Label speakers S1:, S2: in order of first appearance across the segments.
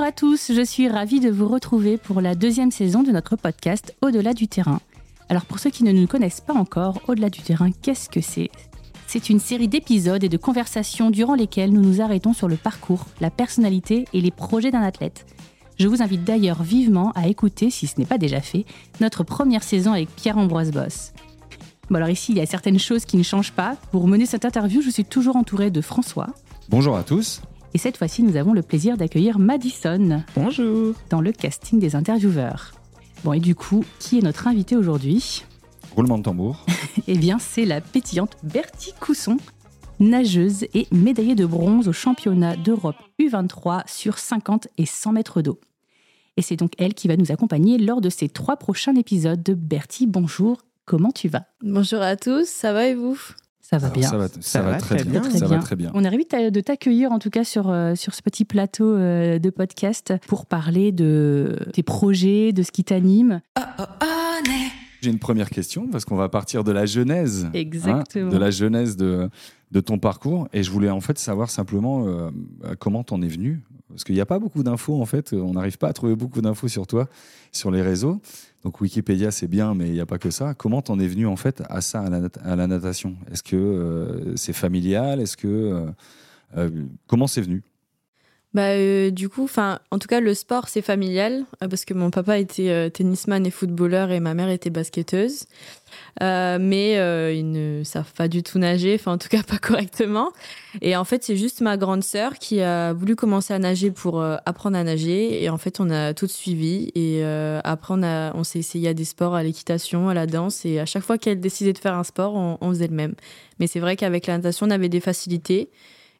S1: Bonjour à tous, je suis ravie de vous retrouver pour la deuxième saison de notre podcast Au-delà du terrain. Alors pour ceux qui ne nous connaissent pas encore, Au-delà du terrain, qu'est-ce que c'est? C'est une série d'épisodes et de conversations durant lesquelles nous nous arrêtons sur le parcours, la personnalité et les projets d'un athlète. Je vous invite d'ailleurs vivement à écouter, si ce n'est pas déjà fait, notre première saison avec Pierre-Ambroise Boss. Bon alors ici, il y a certaines choses qui ne changent pas. Pour mener cette interview, je suis toujours entourée de François.
S2: Bonjour à tous.
S1: Et cette fois-ci, nous avons le plaisir d'accueillir Madison.
S3: Bonjour.
S1: Dans le casting des intervieweurs. Bon, et du coup, qui est notre invité aujourd'hui?
S2: Roulement de tambour.
S1: eh bien, c'est la pétillante Bertie Cousson, nageuse et médaillée de bronze au championnat d'Europe U23 sur 50 et 100 mètres d'eau. Et c'est donc elle qui va nous accompagner lors de ces trois prochains épisodes de Bertie. Bonjour, comment tu vas?
S4: Bonjour à tous, ça va et vous?
S1: Ça va bien.
S2: Ça va, ça va très, bien. Ça va très bien.
S1: On est ravis de t'accueillir en tout cas sur, euh, sur ce petit plateau euh, de podcast pour parler de tes projets, de ce qui t'anime. Oh, oh,
S2: oh, J'ai une première question parce qu'on va partir de la genèse.
S1: Hein,
S2: de la genèse de, de ton parcours. Et je voulais en fait savoir simplement euh, comment t'en es venu. Parce qu'il n'y a pas beaucoup d'infos en fait. On n'arrive pas à trouver beaucoup d'infos sur toi sur les réseaux. Donc Wikipédia, c'est bien, mais il n'y a pas que ça. Comment t'en es venu en fait à ça, à la, natation? Est-ce que euh, c'est familial? Est-ce que euh, euh, comment c'est venu?
S4: Bah, du coup, en tout cas, le sport c'est familial parce que mon papa était tennisman et footballeur et ma mère était basketteuse. Euh, mais euh, ils ne savent pas du tout nager, enfin en tout cas pas correctement. Et en fait, c'est juste ma grande sœur qui a voulu commencer à nager pour euh, apprendre à nager. Et en fait, on a tout suivi. Et après, on, on s'est essayé à des sports, à l'équitation, à la danse. Et à chaque fois qu'elle décidait de faire un sport, on, faisait le même. Mais c'est vrai qu'avec la natation, on avait des facilités.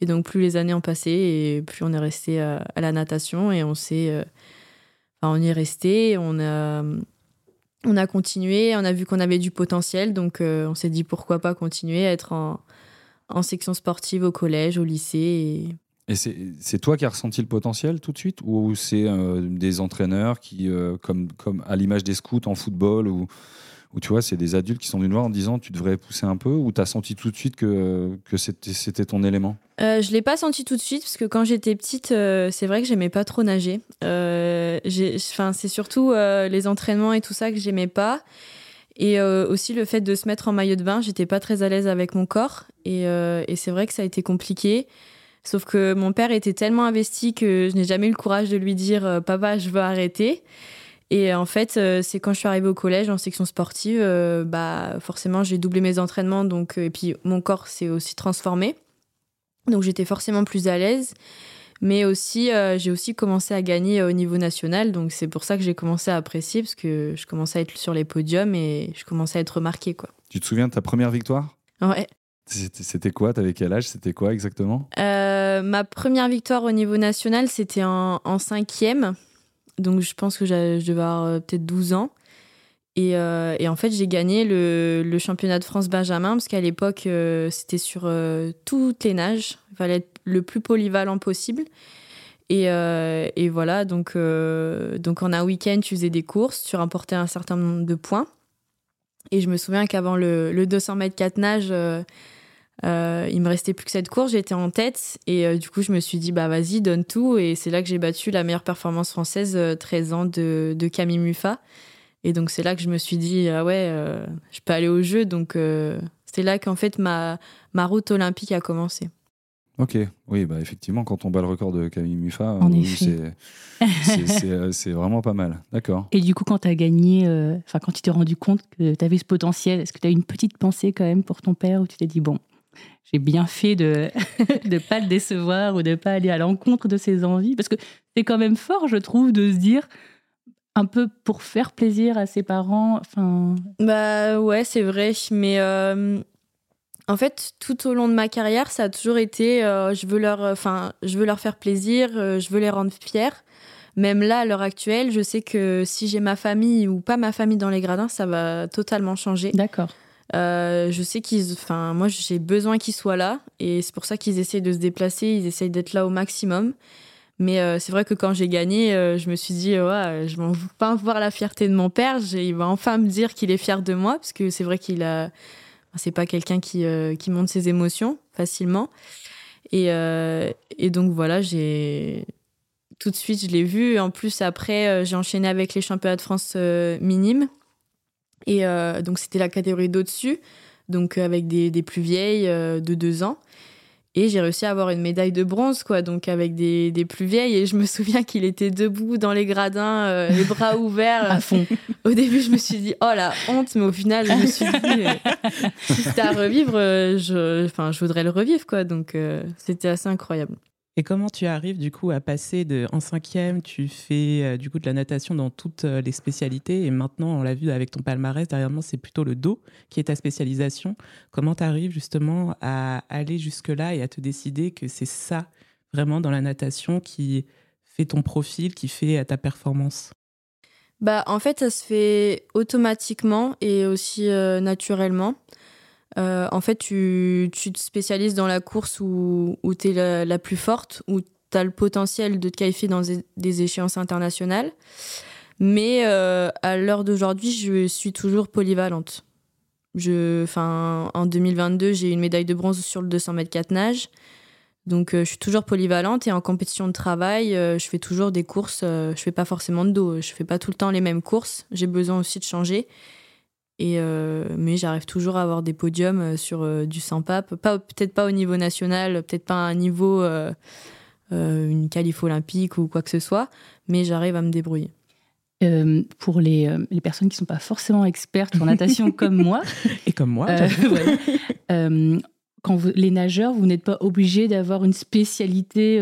S4: Et donc, plus les années ont passé, et plus on est resté à, la natation. Et on s'est. Enfin, on y est resté. On a on a continué, on a vu qu'on avait du potentiel, donc euh, on s'est dit pourquoi pas continuer à être en, section sportive au collège, au lycée.
S2: Et, c'est toi qui as ressenti le potentiel tout de suite Ou c'est euh, des entraîneurs qui, euh, comme, comme à l'image des scouts en football, où tu vois, c'est des adultes qui sont venus voir en disant tu devrais pousser un peu ou tu as senti tout de suite que, que c'était ton élément?
S4: Euh, Je ne l'ai pas senti tout de suite parce que quand j'étais petite, euh, c'est vrai que j'aimais pas trop nager. Euh, c'est surtout euh, les entraînements et tout ça que j'aimais pas. Et aussi le fait de se mettre en maillot de bain, j'étais pas très à l'aise avec mon corps. Et, et c'est vrai que ça a été compliqué. Sauf que mon père était tellement investi que je n'ai jamais eu le courage de lui dire Papa, je veux arrêter. Et en fait, euh, c'est quand je suis arrivée au collège en section sportive, euh, bah forcément j'ai doublé mes entraînements, donc euh, et puis mon corps s'est aussi transformé, donc j'étais forcément plus à l'aise. Mais aussi, j'ai aussi commencé à gagner au niveau national, donc c'est pour ça que j'ai commencé à apprécier parce que je commençais à être sur les podiums et je commençais à être remarquée, quoi.
S2: Tu te souviens de ta première victoire?
S4: Ouais.
S2: C'était quoi? T'avais quel âge? C'était quoi exactement?
S4: Ma première victoire au niveau national, c'était en, en cinquième. Donc je pense que je devais avoir euh, peut-être 12 ans. Euh, et, en fait, j'ai gagné le, championnat de France Benjamin parce qu'à l'époque, euh, c'était sur toutes les nages. Il fallait être le plus polyvalent possible. Et, voilà, donc, donc en un week-end, tu faisais des courses, tu remportais un certain nombre de points. Et je me souviens qu'avant le, le, 200 mètres 4 nages, euh, il me restait plus que cette course, j'étais en tête et euh, du coup je me suis dit bah vas-y donne tout et c'est là que j'ai battu la meilleure performance française 13 euh, ans de, de, Camille Muffat et donc c'est là que je me suis dit ah ouais je peux aller au jeu donc c'est là qu'en fait ma, ma route olympique a commencé.
S2: Ok, oui, bah effectivement, quand on bat le record de Camille Muffat, c'est vraiment pas mal. D'accord.
S1: Et du coup, quand tu as gagné, enfin, quand tu t'es rendu compte que tu avais ce potentiel, est-ce que tu as une petite pensée quand même pour ton père où tu t'es dit, bon, j'ai bien fait de ne pas le décevoir ou de pas aller à l'encontre de ses envies. Parce que c'est quand même fort, je trouve, de se dire un peu pour faire plaisir à ses parents. Enfin...
S4: Bah ouais, c'est vrai. Mais euh, en fait, tout au long de ma carrière, ça a toujours été euh, je, veux leur, enfin, je veux leur faire plaisir, euh, je veux les rendre fiers. Même là, à l'heure actuelle, je sais que si j'ai ma famille ou pas ma famille dans les gradins, ça va totalement changer.
S1: D'accord.
S4: Euh, je sais qu'ils, enfin, moi, j'ai besoin qu'ils soient là, et c'est pour ça qu'ils essayent de se déplacer, ils essayent d'être là au maximum. Mais euh, c'est vrai que quand j'ai gagné, euh, je me suis dit, ouais, je vais pas voir la fierté de mon père. Il va enfin me dire qu'il est fier de moi, parce que c'est vrai qu'il a, c'est pas quelqu'un qui, montre ses émotions facilement. Et, et donc voilà, j'ai, tout de suite, je l'ai vu. En plus, après, j'ai enchaîné avec les championnats de France minimes. Et donc, c'était la catégorie d'au-dessus, donc avec des, des, plus vieilles de deux ans. Et j'ai réussi à avoir une médaille de bronze, quoi, donc avec des, des plus vieilles. Et je me souviens qu'il était debout dans les gradins, euh, les bras ouverts.
S1: à fond.
S4: Au début, je me suis dit, oh la honte, mais au final, je me suis dit, si c'était à revivre, euh, je, enfin, je voudrais le revivre, quoi. Donc, euh, c'était assez incroyable.
S3: Et comment tu arrives du coup à passer en cinquième, tu fais euh, du coup de la natation dans toutes euh, les spécialités et maintenant on l'a vu avec ton palmarès derrière moi c'est plutôt le dos qui est ta spécialisation. Comment tu arrives justement à aller jusque là et à te décider que c'est ça vraiment dans la natation qui fait ton profil, qui fait ta performance?
S4: Bah en fait ça se fait automatiquement et aussi euh, naturellement. Euh, en fait, tu, te spécialises dans la course où, tu es la, plus forte, où tu as le potentiel de te qualifier dans des, échéances internationales. Mais euh, à l'heure d'aujourd'hui, je suis toujours polyvalente. En 2022, j'ai une médaille de bronze sur le 200 mètres 4 nage. Donc, euh, je suis toujours polyvalente et en compétition de travail, je fais toujours des courses. je fais pas forcément de dos. Je fais pas tout le temps les mêmes courses. J'ai besoin aussi de changer. Et euh, mais j'arrive toujours à avoir des podiums euh, sur euh, du 100 pape, pas peut-être pas au niveau national, peut-être pas à un niveau une qualif olympique ou quoi que ce soit, mais j'arrive à me débrouiller.
S1: pour les, les, personnes qui ne sont pas forcément expertes en natation comme moi.
S3: Et comme moi.
S1: quand vous, les nageurs, vous n'êtes pas obligé d'avoir une spécialité,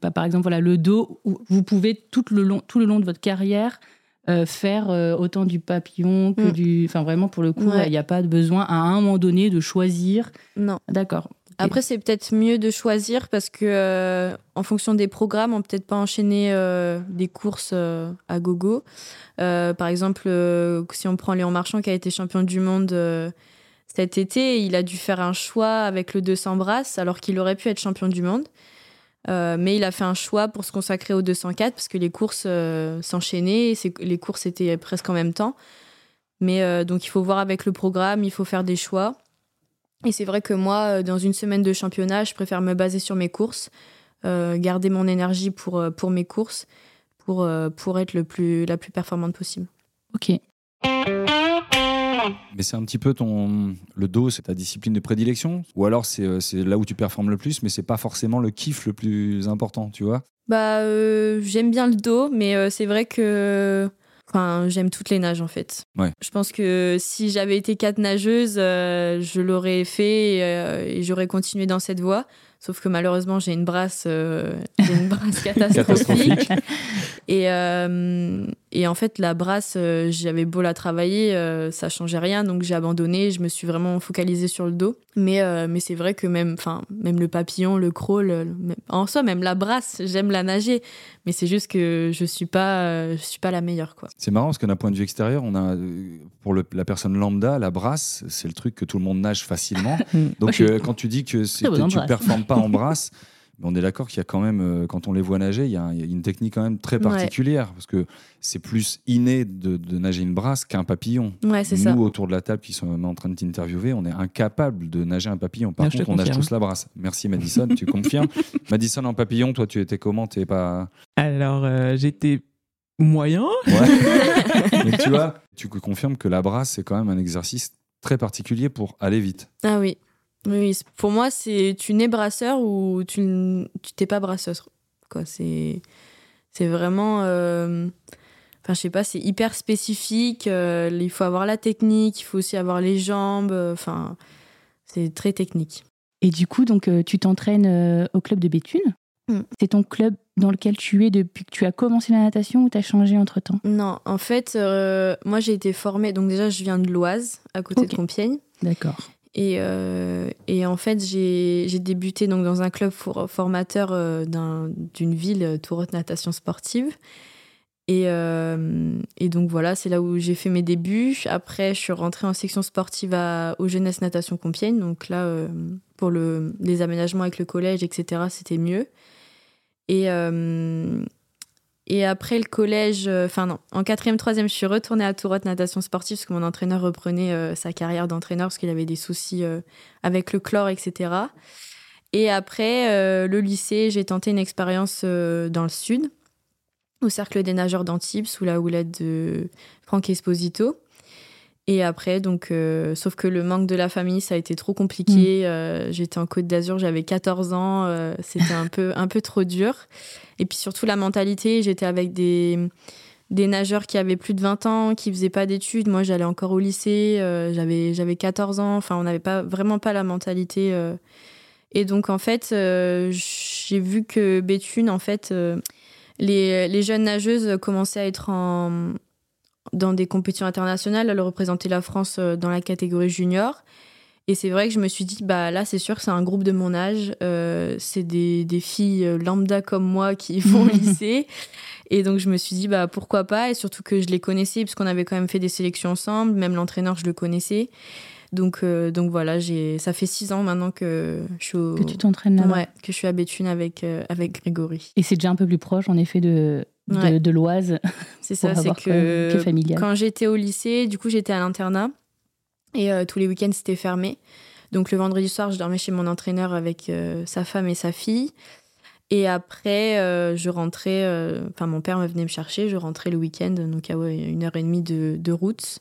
S1: bah, par exemple voilà, le dos, où vous pouvez tout le, long, tout le long de votre carrière euh, faire euh, autant du papillon que mm. du. Enfin, vraiment, pour le coup, il n'y a pas de besoin à un moment donné de choisir.
S4: Non.
S1: D'accord.
S4: Après, c'est peut-être mieux de choisir parce que, euh, en fonction des programmes, on peut peut-être pas enchaîner des courses à gogo. par exemple, si on prend Léon Marchand qui a été champion du monde cet été, il a dû faire un choix avec le 200 brasses alors qu'il aurait pu être champion du monde. Euh, mais il a fait un choix pour se consacrer au 204 parce que les courses euh, s'enchaînaient, les courses étaient presque en même temps. Mais euh, donc il faut voir avec le programme, il faut faire des choix. Et c'est vrai que moi, dans une semaine de championnat, je préfère me baser sur mes courses, garder mon énergie pour, pour mes courses, pour, pour être le plus, la plus performante possible.
S1: Ok.
S2: Mais c'est un petit peu ton. Le dos, c'est ta discipline de prédilection? Ou alors c'est là où tu performes le plus, mais c'est pas forcément le kiff le plus important, tu vois?
S4: Bah, euh, j'aime bien le dos, mais euh, c'est vrai que. Enfin, j'aime toutes les nages en fait.
S2: Ouais.
S4: Je pense que si j'avais été quatre nageuses, euh, je l'aurais fait et j'aurais continué dans cette voie. Sauf que malheureusement, j'ai une brasse, euh, une brasse catastrophique. et, euh, et en fait, la brasse, euh, j'avais beau la travailler, ça changeait rien. Donc j'ai abandonné. Je me suis vraiment focalisée sur le dos. Mais, mais c'est vrai que même, même le papillon, le crawl, en soi, même la brasse, j'aime la nager. Mais c'est juste que je suis pas, je suis pas la meilleure. quoi.
S2: C'est marrant parce que d'un point de vue extérieur, on a, pour le, la personne lambda, la brasse, c'est le truc que tout le monde nage facilement. donc quand tu dis que tu performes pas en brasse. Mais on est d'accord qu'il y a quand même, euh, quand on les voit nager, il y, a, une technique quand même très particulière parce que c'est plus inné de, nager une brasse qu'un papillon.
S4: Ouais, c'est
S2: Nous, autour de la table qui sont en train de t'interviewer, on est incapable de nager un papillon. Par contre, on nage tous la brasse. Merci Madison, tu confirmes. Madison en papillon, toi, tu étais comment? T'es pas.
S3: Alors, euh, j'étais moyen.
S2: Mais tu vois, tu confirmes que la brasse, c'est quand même un exercice très particulier pour aller vite.
S4: Ah oui. Oui, pour moi, c'est tu nais brasseur ou tu t'es pas brasseur. Quoi, c'est c'est vraiment euh, enfin je sais pas, c'est hyper spécifique, euh, il faut avoir la technique, il faut aussi avoir les jambes, enfin c'est très technique.
S1: Et du coup, donc euh, tu t'entraînes au club de Béthune mm. C'est ton club dans lequel tu es depuis que tu as commencé la natation ou tu as changé entre-temps?
S4: Non, en fait, moi j'ai été formée, donc déjà je viens de l'Oise, à côté de Compiègne.
S1: D'accord.
S4: Et, euh, et, en fait, j'ai débuté donc dans un club formateur euh, d'une ville, euh, Tourotte Natation Sportive. Et, donc voilà, c'est là où j'ai fait mes débuts. Après, je suis rentrée en section sportive à, au Jeunesse Natation Compiègne. Donc là, pour le, les aménagements avec le collège, etc., c'était mieux. Et, et après le collège, euh, enfin non, en quatrième, troisième, je suis retournée à Tourotte natation sportive parce que mon entraîneur reprenait euh, sa carrière d'entraîneur parce qu'il avait des soucis euh, avec le chlore, etc. Et après le lycée, j'ai tenté une expérience dans le sud, au Cercle des nageurs d'Antibes, sous la houlette de Franck Esposito. Et après, donc, euh, sauf que le manque de la famille, ça a été trop compliqué. Mm. Euh, j'étais en Côte d'Azur, j'avais 14 ans, euh, c'était un peu, un peu trop dur. Et puis surtout la mentalité, j'étais avec des, des nageurs qui avaient plus de 20 ans, qui faisaient pas d'études. Moi, j'allais encore au lycée, j'avais, j'avais 14 ans. Enfin, on n'avait pas vraiment pas la mentalité. Et donc, en fait, j'ai vu que Béthune, en fait, les, les jeunes nageuses commençaient à être en dans des compétitions internationales. Elle représentait la France euh, dans la catégorie junior. Et c'est vrai que je me suis dit, bah là, c'est sûr que c'est un groupe de mon âge. Euh, c'est des, des, filles euh, lambda comme moi qui vont au lycée. Et donc, je me suis dit, bah pourquoi pas? Et surtout que je les connaissais, puisqu'on avait quand même fait des sélections ensemble. Même l'entraîneur, je le connaissais. Donc, donc voilà, j'ai, ça fait six ans maintenant que je suis
S1: Que tu t'entraînes là
S4: Ouais, que je suis à Béthune avec, avec Grégory.
S1: Et c'est déjà un peu plus proche, en effet, de, de, l'Oise.
S4: C'est ça, c'est que quand j'étais au lycée, du coup, j'étais à l'internat et euh, tous les week-ends, c'était fermé. Donc le vendredi soir, je dormais chez mon entraîneur avec euh, sa femme et sa fille. Et après, euh, je rentrais, enfin mon père me venait me chercher, je rentrais le week-end, donc à une heure et demie de, de route.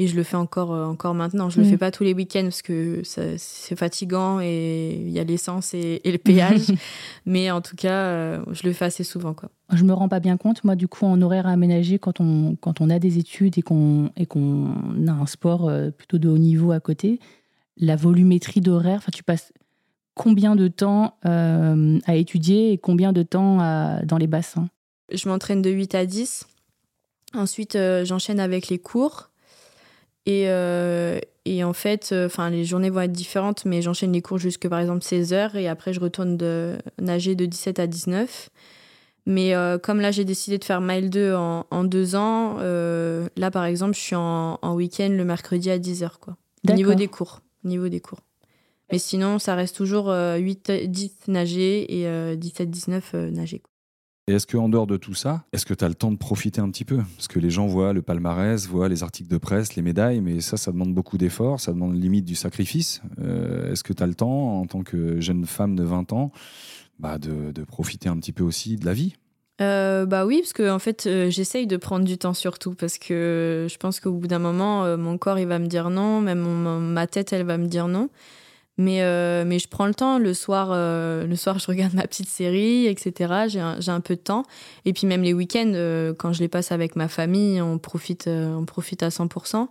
S4: Et je le fais encore, euh, encore maintenant. Je ne le mm. fais pas tous les week-ends parce que c'est fatigant et il y a l'essence et, le péage. Mais en tout cas, euh, je le fais assez souvent. Quoi.
S1: Je me rends pas bien compte, moi, du coup, en horaire aménagé, quand on, quand on a des études et qu'on qu'on a un sport euh, plutôt de haut niveau à côté, la volumétrie d'horaire, tu passes combien de temps à étudier et combien de temps dans les bassins?
S4: Je m'entraîne de 8 à 10. Ensuite, j'enchaîne avec les cours. Et, euh, et en fait, euh, enfin les journées vont être différentes, mais j'enchaîne les cours jusque par exemple 16 heures et après je retourne de nager de 17 à 19. Mais euh, comme là j'ai décidé de faire mile 2 en, en deux ans, là par exemple je suis en, en week-end le mercredi à 10 heures quoi. Niveau des cours. Niveau des cours. Mais sinon ça reste toujours 8, 10 nager et 17, 19 nager.
S2: Et est-ce qu'en dehors de tout ça, est-ce que tu as le temps de profiter un petit peu? Parce que les gens voient le palmarès, voient les articles de presse, les médailles, mais ça, ça demande beaucoup d'efforts, ça demande limite du sacrifice. Euh, est-ce que tu as le temps, en tant que jeune femme de 20 ans, bah, de, profiter un petit peu aussi de la vie?
S4: Euh, bah oui, parce que en fait, euh, j'essaye de prendre du temps surtout parce que je pense qu'au bout d'un moment, mon corps il va me dire non, même ma tête elle va me dire non. Mais, euh, mais je prends le temps. Le soir, euh, le soir, je regarde ma petite série, etc. J'ai un, un, peu de temps. Et puis même les week-ends, euh, quand je les passe avec ma famille, on profite, on profite à 100%.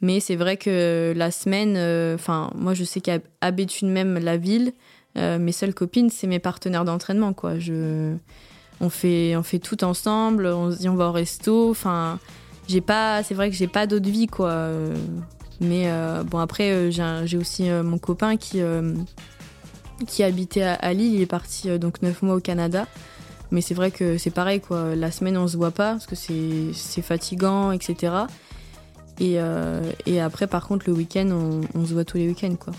S4: Mais c'est vrai que la semaine, enfin, moi, je sais qu'à Béthune même, la ville, mes seules copines, c'est mes partenaires d'entraînement, quoi. Je, on fait, on fait tout ensemble. On dit, on va au resto. Enfin, c'est vrai que j'ai pas d'autre vie, quoi. Mais euh, bon, après, euh, j'ai aussi euh, mon copain qui, qui habitait à, Lille. Il est parti donc 9 mois au Canada. Mais c'est vrai que c'est pareil, quoi. La semaine, on se voit pas parce que c'est fatigant, etc. Et, et, après, par contre, le week-end, on, on, se voit tous les week-ends, quoi.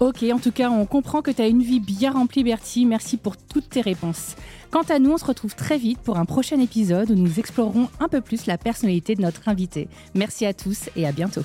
S1: Ok, en tout cas, on comprend que tu as une vie bien remplie, Bertie. Merci pour toutes tes réponses. Quant à nous, on se retrouve très vite pour un prochain épisode où nous explorerons un peu plus la personnalité de notre invité. Merci à tous et à bientôt.